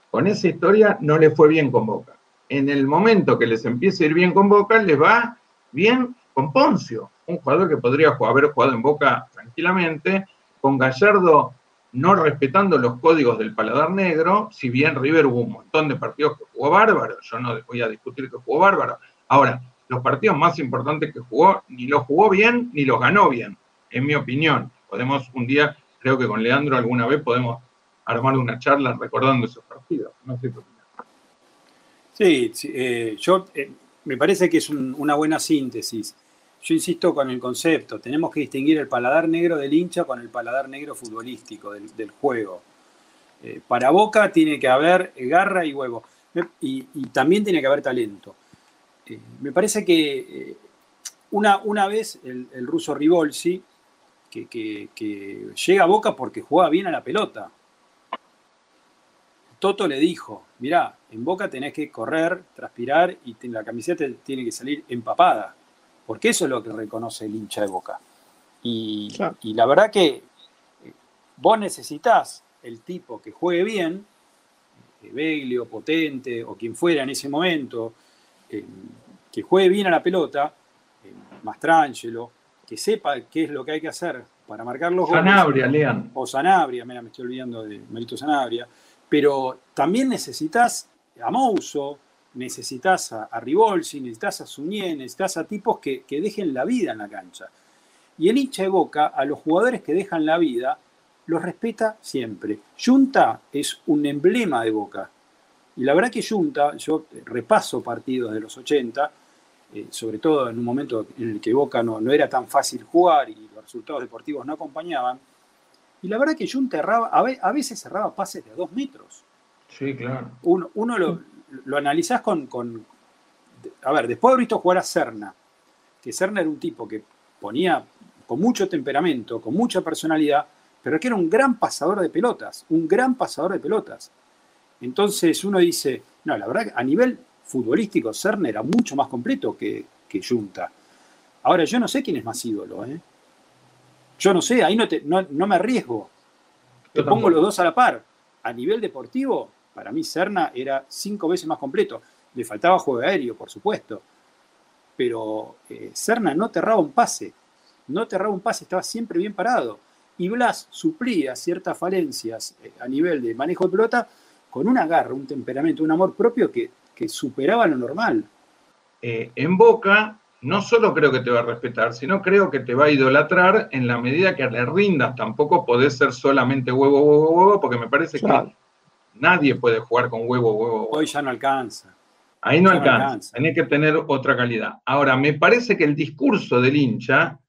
A: con esa historia no le fue bien con Boca. En el momento que les empiece a ir bien con Boca, les va bien con Poncio un jugador que podría haber jugado en Boca tranquilamente, con Gallardo no respetando los códigos del paladar negro, si bien River hubo un montón de partidos que jugó bárbaro, yo no voy a discutir que jugó bárbaro. Ahora, los partidos más importantes que jugó, ni los jugó bien, ni los ganó bien, en mi opinión. Podemos un día, creo que con Leandro alguna vez podemos armar una charla recordando esos partidos. No sé
C: Sí, eh, yo eh, me parece que es una buena síntesis. Yo insisto con el concepto, tenemos que distinguir el paladar negro del hincha con el paladar negro futbolístico del, juego. Eh, para Boca tiene que haber garra y huevo, y, también tiene que haber talento. Eh, me parece que eh, una, una, vez el, ruso Rivolsi, que, que, llega a Boca porque jugaba bien a la pelota, Toto le dijo, mirá, en Boca tenés que correr, transpirar y la camiseta tiene que salir empapada porque eso es lo que reconoce el hincha de Boca. Y, la verdad que eh, vos necesitas el tipo que juegue bien, eh, Beglio, Potente o quien fuera en ese momento, eh, que juegue bien a la pelota, Mastrangelo, que sepa qué es lo que hay que hacer para marcar los
A: goles. Sanabria, Lean.
C: O Sanabria, mira, me estoy olvidando de Marito Sanabria. Pero también necesitas a Mouso, necesitas a, a Rivolsi, necesitas a Suñé, necesitas a tipos que, dejen la vida en la cancha. Y el hincha de Boca, a los jugadores que dejan la vida, los respeta siempre. Junta es un emblema de Boca. Y la verdad que Junta, yo repaso partidos de los 80, eh, sobre todo en un momento en el que Boca no, no, era tan fácil jugar y los resultados deportivos no acompañaban. Y la verdad que Junta erraba, a veces cerraba pases de dos metros.
A: Sí, claro.
C: Uno, uno lo, lo analizás con, A ver, después de haber visto jugar a Serna, que Serna era un tipo que ponía con mucho temperamento, con mucha personalidad, pero que era un gran pasador de pelotas, un gran pasador de pelotas. Entonces uno dice, no, la verdad que a nivel futbolístico Cerner era mucho más completo que, que Junta. Ahora, yo no sé quién es más ídolo, ¿eh? Yo no sé, ahí no, te, no, me arriesgo. Te pongo los dos a la par. A nivel deportivo, para mí Cerna era cinco veces más completo. Le faltaba juego aéreo, por supuesto. Pero eh, Cerna no te erraba un pase. No te erraba un pase, estaba siempre bien parado. Y Blas suplía ciertas falencias eh, a nivel de manejo de pelota con una garra, un temperamento, un amor propio que, que superaba lo normal.
A: Eh, en Boca, no solo creo que te va a respetar, sino creo que te va a idolatrar en la medida que le rindas. Tampoco podés ser solamente huevo, huevo, huevo, porque me parece que nadie puede jugar con huevo, huevo, huevo.
C: Hoy ya no alcanza.
A: Ahí no alcanza. Tenés que tener otra calidad. Ahora, me parece que el discurso del hincha,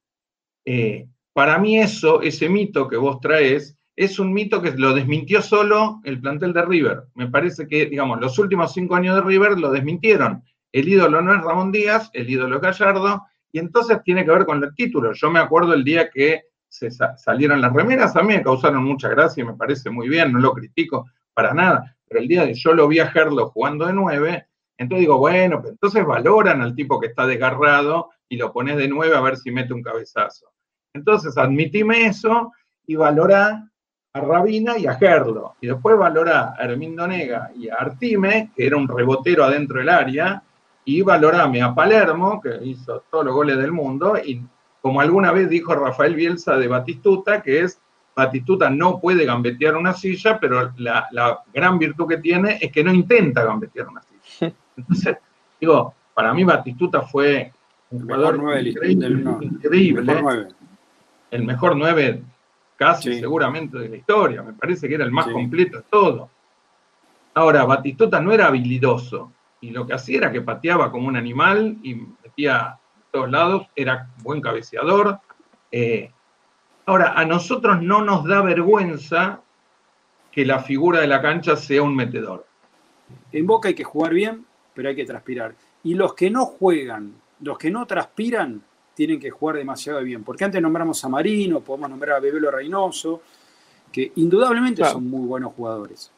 A: eh, para mí eso, ese mito que vos traes, es un mito que lo desmintió solo el plantel de River. Me parece que, digamos, los últimos cinco años de River lo desmintieron el ídolo no es Ramón Díaz, el ídolo es Gallardo, y entonces tiene que ver con el título. Yo me acuerdo el día que se salieron las remeras, a mí me causaron mucha gracia y me parece muy bien, no lo critico para nada, pero el día de yo lo vi a Gerlo jugando de nueve, entonces digo, bueno, pues entonces valoran al tipo que está desgarrado y lo pones de nueve a ver si mete un cabezazo. Entonces admitime eso y valora a Rabina y a Gerlo. Y después valora a Hermindo Nega y a Artime, que era un rebotero adentro del área, y valorame a Palermo, que hizo todos los goles del mundo, y como alguna vez dijo Rafael Bielsa de Batistuta, que es, Batistuta no puede gambetear una silla, pero la, gran virtud que tiene es que no intenta gambetear una silla. [laughs] Entonces, digo, para mí Batistuta fue un jugador increíble, el mejor nueve. Casi seguramente de la historia, me parece que era el más completo de todo. Ahora, Batistuta no era habilidoso, y lo que hacía era que pateaba como un animal y metía a todos lados, era buen cabeceador. Eh, ahora, a nosotros no nos da vergüenza que la figura de la cancha sea un metedor.
C: En Boca hay que jugar bien, pero hay que transpirar. Y los que no juegan, los que no transpiran, tienen que jugar demasiado bien. Porque antes nombramos a Marino, podemos nombrar a Bebelo Reynoso, que indudablemente son muy buenos jugadores.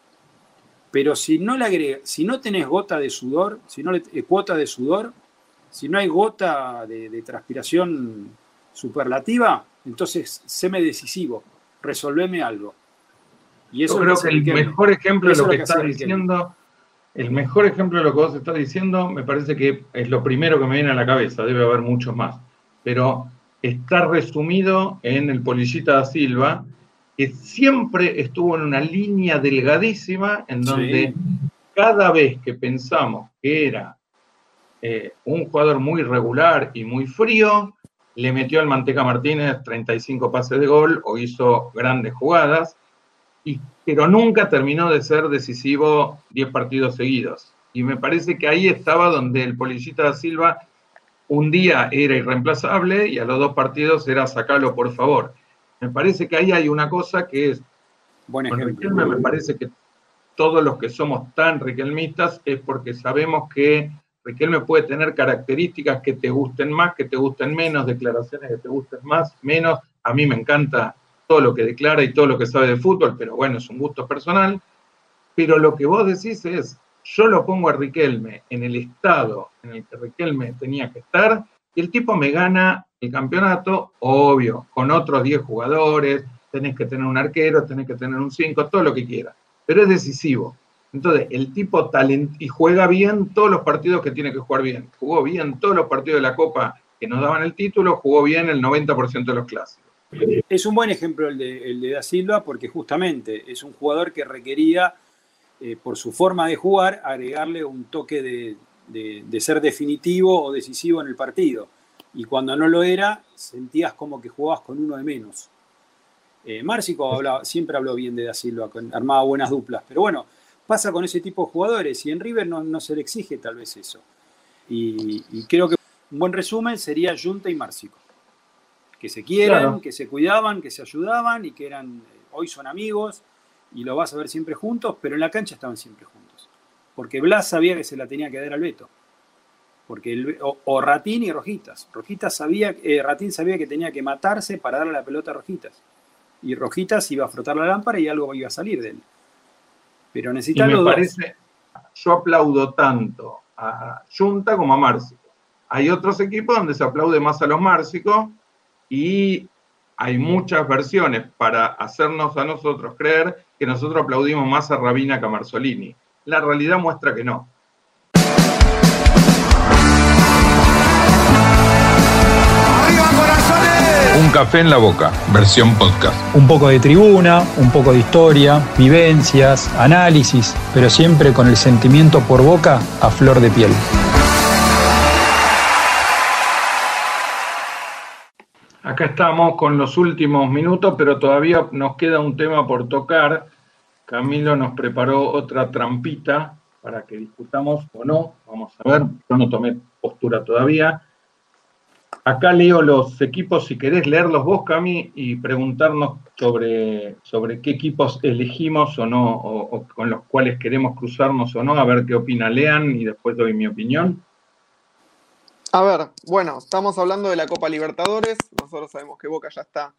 C: Pero si no le agrega, si no tenés gota de sudor, si no le, eh, cuota de sudor, si no hay gota de, transpiración superlativa, entonces séme decisivo, resolveme algo.
A: Y eso Yo creo que, el mejor ejemplo de lo que, estás diciendo, el mejor ejemplo de lo que vos estás diciendo, me parece que es lo primero que me viene a la cabeza, debe haber muchos más. Pero está resumido en el Policita da Silva, que siempre estuvo en una línea delgadísima en donde cada vez que pensamos que era eh, un jugador muy regular y muy frío, le metió al Manteca Martínez 35 pases de gol o hizo grandes jugadas, y, pero nunca terminó de ser decisivo 10 partidos seguidos. Y me parece que ahí estaba donde el Policita da Silva un día era irreemplazable y a los dos partidos era sacarlo por favor. Me parece que ahí hay una cosa que es, bueno, Riquelme me parece que todos los que somos tan riquelmistas es porque sabemos que Riquelme puede tener características que te gusten más, que te gusten menos, declaraciones que te gusten más, menos. A mí me encanta todo lo que declara y todo lo que sabe de fútbol, pero bueno, es un gusto personal. Pero lo que vos decís es, yo lo pongo a Riquelme en el estado en el que Riquelme tenía que estar y el tipo me gana el campeonato, obvio, con otros 10 jugadores, tenés que tener un arquero, tenés que tener un 5, todo lo que quieras, pero es decisivo. Entonces, el tipo talent y juega bien todos los partidos que tiene que jugar bien. Jugó bien todos los partidos de la Copa que nos daban el título, jugó bien el 90% de los clásicos.
C: Es un buen ejemplo el de, Da Silva porque justamente es un jugador que requería, eh, por su forma de jugar, agregarle un toque de ser definitivo o decisivo en el partido y cuando no lo era, sentías como que jugabas con uno de menos. Eh, Márcico siempre habló bien de Da Silva, armaba buenas duplas, pero bueno, pasa con ese tipo de jugadores y en River no, se le exige tal vez eso. Y, creo que un buen resumen sería Junta y Márcico, que se quieran, que se cuidaban, que se ayudaban y que eran, eh, hoy son amigos y lo vas a ver siempre juntos, pero en la cancha estaban siempre juntos. Porque Blas sabía que se la tenía que dar al Beto porque o, Ratín y Rojitas. Rojitas sabía, eh, Ratín sabía que tenía que matarse para darle la pelota a Rojitas. y Rojitas iba a frotar la lámpara y algo iba a salir de él. Pero necesita
A: me parece, yo aplaudo tanto a Junta como a Márcico. Hay otros equipos donde se aplaude más a los Márcicos y hay muchas versiones para hacernos a nosotros creer que nosotros aplaudimos más a Rabina que a Marzolini. La realidad muestra que no.
E: Un café en la boca, versión podcast.
B: Un poco de tribuna, un poco de historia, vivencias, análisis, pero siempre con el sentimiento por boca a flor de piel.
A: Acá estamos con los últimos minutos, pero todavía nos queda un tema por tocar. Camilo nos preparó otra trampita para que discutamos o no. Vamos a ver, yo no tomé postura todavía. Acá leo los equipos, si querés leerlos vos, Cami, y preguntarnos sobre, sobre qué equipos elegimos o no, o, con los cuales queremos cruzarnos o no, a ver qué opina Lean y después doy mi opinión.
D: A ver, bueno, estamos hablando de la Copa Libertadores. Nosotros sabemos que Boca ya está,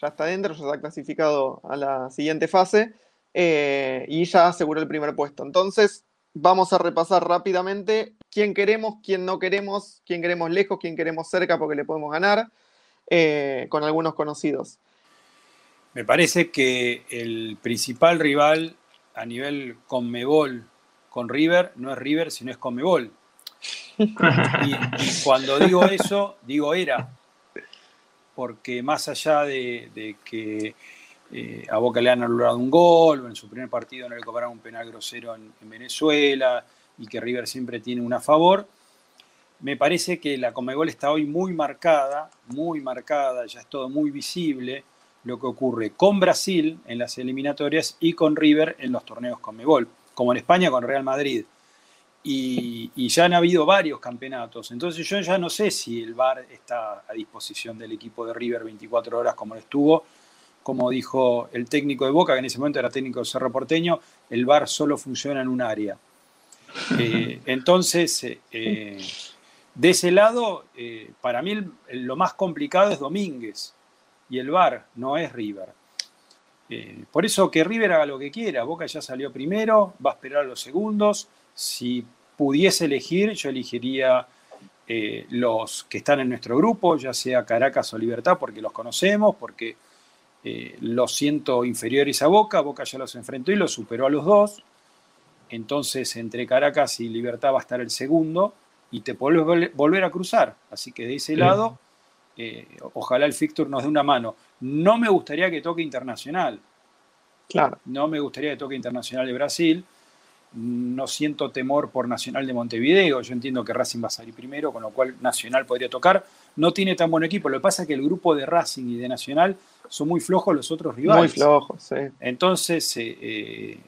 D: ya está dentro, ya está clasificado a la siguiente fase eh, y ya aseguró el primer puesto. Entonces, vamos a repasar rápidamente quién queremos, quién no queremos, quién queremos lejos, quién queremos cerca porque le podemos ganar, eh, con algunos conocidos.
C: Me parece que el principal rival a nivel Conmebol con River no es River, sino es Conmebol. Y, cuando digo eso, digo era, porque más allá de, que eh, a Boca le han anulado un gol, en su primer partido no le cobraron un penal grosero en, Venezuela, y que River siempre tiene una favor, me parece que la Comegol está hoy muy marcada, muy marcada, ya es todo muy visible lo que ocurre con Brasil en las eliminatorias y con River en los torneos Comebol, como en España con Real Madrid y, ya han habido varios campeonatos. Entonces yo ya no sé si el VAR está a disposición del equipo de River 24 horas como lo estuvo. Como dijo el técnico de Boca, que en ese momento era técnico de Cerro Porteño, el VAR solo funciona en un área. [laughs] Eh, entonces, eh, de ese lado, eh, para mí lo más complicado es Domínguez y el VAR, no es River. por eso que River haga lo que quiera. Boca ya salió primero, va a esperar a los segundos. Si pudiese elegir, yo elegiría eh, los que están en nuestro grupo, ya sea Caracas o Libertad, porque los conocemos, porque eh, los siento inferiores a Boca, Boca ya los enfrentó y los superó a los dos, entonces entre Caracas y Libertad va a estar el segundo y te puedes volver a cruzar, así que de ese lado, eh, ojalá el Fictur nos dé una mano. No me gustaría que toque Internacional,
D: claro.
C: no me gustaría que toque Internacional de Brasil, no siento temor por Nacional de Montevideo. Yo entiendo que Racing va a salir primero, con lo cual Nacional podría tocar. No tiene tan buen equipo. Lo que pasa es que el grupo de Racing y de Nacional son muy flojos los otros rivales.
D: Muy flojos, sí.
C: Entonces. Eh, eh,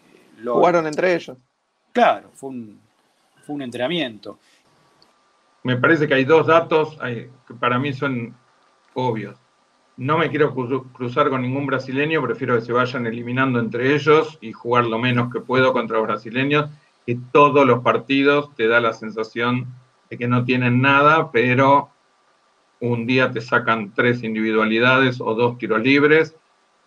D: Jugaron entre ellos.
C: Claro, fue un, fue un entrenamiento.
A: Me parece que hay dos datos que para mí son obvios no me quiero cruzar con ningún brasileño, prefiero que se vayan eliminando entre ellos y jugar lo menos que puedo contra los brasileños, que todos los partidos te da la sensación de que no tienen nada, pero un día te sacan tres individualidades o dos tiros libres.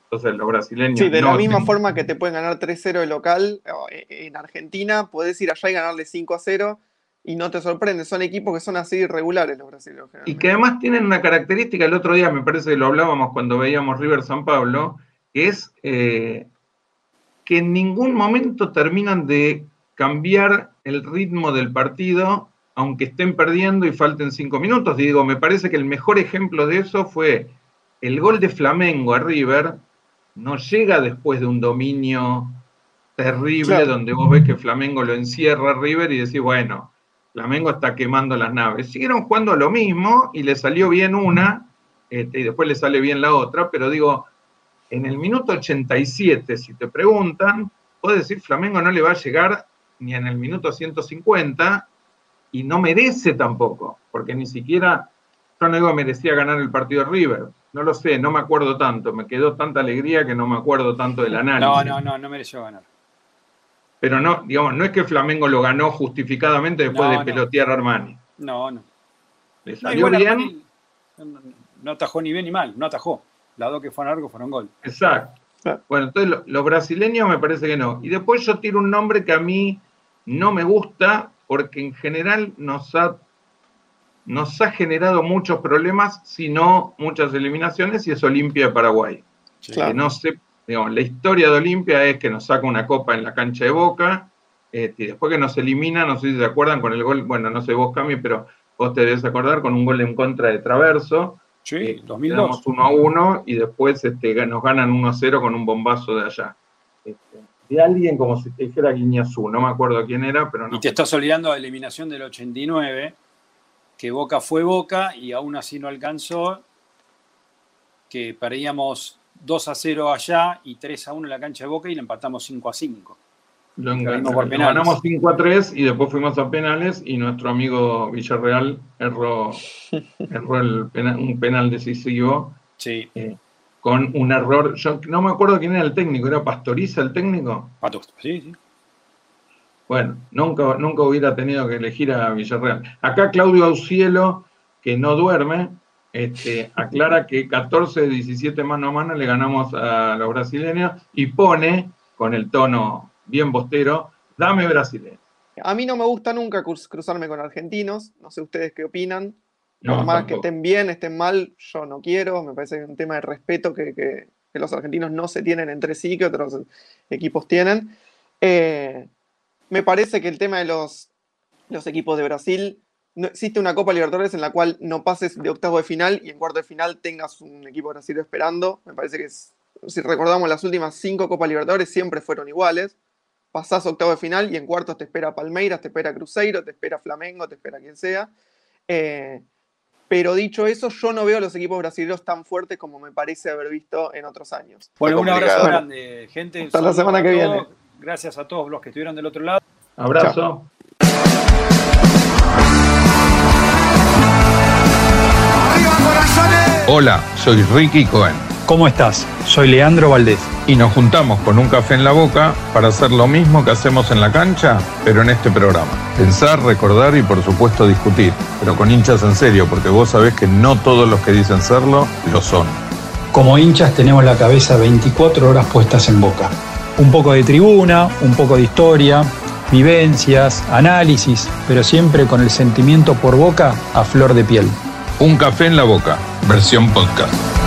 A: Entonces los brasileños...
D: Sí, de la misma forma que te pueden ganar 3-0 de local eh, en Argentina, puedes ir allá y ganarle 5-0 y no te sorprende, son equipos que son así irregulares los brasileños.
A: Y que además tienen una característica, el otro día me parece que lo hablábamos cuando veíamos River San Pablo, que es eh, que en ningún momento terminan de cambiar el ritmo del partido, aunque estén perdiendo y falten cinco minutos. Y digo, me parece que el mejor ejemplo de eso fue el gol de Flamengo a River, no llega después de un dominio terrible donde vos ves que Flamengo lo encierra a River y decís, bueno, Flamengo está quemando las naves. Siguieron jugando lo mismo y le salió bien una este, y después le sale bien la otra, pero digo, en el minuto 87, si te preguntan, puedes decir Flamengo no le va a llegar ni en el minuto 150 y no merece tampoco, porque ni siquiera, yo no digo merecía ganar el partido de River, no lo sé, no me acuerdo tanto, me quedó tanta alegría que no me acuerdo tanto del análisis.
C: No, no, no, no mereció ganar
A: pero no, digamos, no es que Flamengo lo ganó justificadamente después de pelotear a Armani.
C: No, no.
A: Le salió bien.
C: no, atajó ni bien ni mal, no atajó. Las dos que fueron largos fueron gol.
A: Exacto. Bueno, entonces los brasileños me parece que no. Y después yo tiro un nombre que a mí no me gusta porque en general nos ha, nos ha generado muchos problemas, si no muchas eliminaciones, y es Olimpia de Paraguay. no sé, digamos, la historia de Olimpia es que nos saca una copa en la cancha de Boca, este, y después que nos elimina, no sé si se acuerdan con el gol, bueno, no sé vos, Cami, pero vos te debes acordar con un gol en contra de Traverso.
C: Sí, 2002.
A: Eh, 1 a 1 y después este, nos ganan 1 a 0 con un bombazo de allá. Este, de alguien como si te dijera Guiñazú, no me acuerdo quién era, pero no.
C: Y te estás olvidando de la eliminación del 89, que Boca fue Boca y aún así no alcanzó, que perdíamos 2 a 0 allá y 3 a 1 en la cancha de Boca y le empatamos 5 a 5.
A: Lo ganamos 5 a 3 y después fuimos a penales y nuestro amigo Villarreal erró, [laughs] erró un penal decisivo.
C: Sí.
A: Eh, con un error. Yo no me acuerdo quién era el técnico, ¿era Pastoriza el técnico?
C: sí, sí.
A: Bueno, nunca, nunca hubiera tenido que elegir a Villarreal. Acá Claudio Aucielo, que no duerme, este, aclara que 14 de 17 mano a mano le ganamos a los brasileños y pone, con el tono bien bostero, dame brasileño.
D: A mí no me gusta nunca cruzarme con argentinos, no sé ustedes qué opinan. Por más que estén bien, estén mal, yo no quiero. Me parece que es un tema de respeto que, los argentinos no se tienen entre sí, que otros equipos tienen. Eh, me parece que el tema de los, los equipos de Brasil, no existe una Copa Libertadores en la cual no pases de octavo de final y en cuarto de final tengas un equipo brasileño esperando. Me parece que si recordamos las últimas cinco Copas Libertadores siempre fueron iguales. Pasás octavo de final y en cuartos te espera Palmeiras, te espera Cruzeiro, te espera Flamengo, te espera quien sea. Eh, pero dicho eso, yo no veo a los equipos brasileños tan fuertes como me parece haber visto en otros años.
C: Bueno, un abrazo grande, gente.
D: Hasta la semana que viene.
C: Gracias a todos los que estuvieron del otro lado.
A: Abrazo.
E: Hola, soy Ricky Cohen
B: ¿Cómo estás? Soy Leandro Valdés.
E: Y nos juntamos con un café en la boca para hacer lo mismo que hacemos en la cancha, pero en este programa. Pensar, recordar y por supuesto discutir, pero con hinchas en serio, porque vos sabés que no todos los que dicen serlo lo son.
B: Como hinchas tenemos la cabeza 24 horas puestas en boca. Un poco de tribuna, un poco de historia, vivencias, análisis, pero siempre con el sentimiento por boca a flor de piel.
E: Un café en la boca, versión podcast.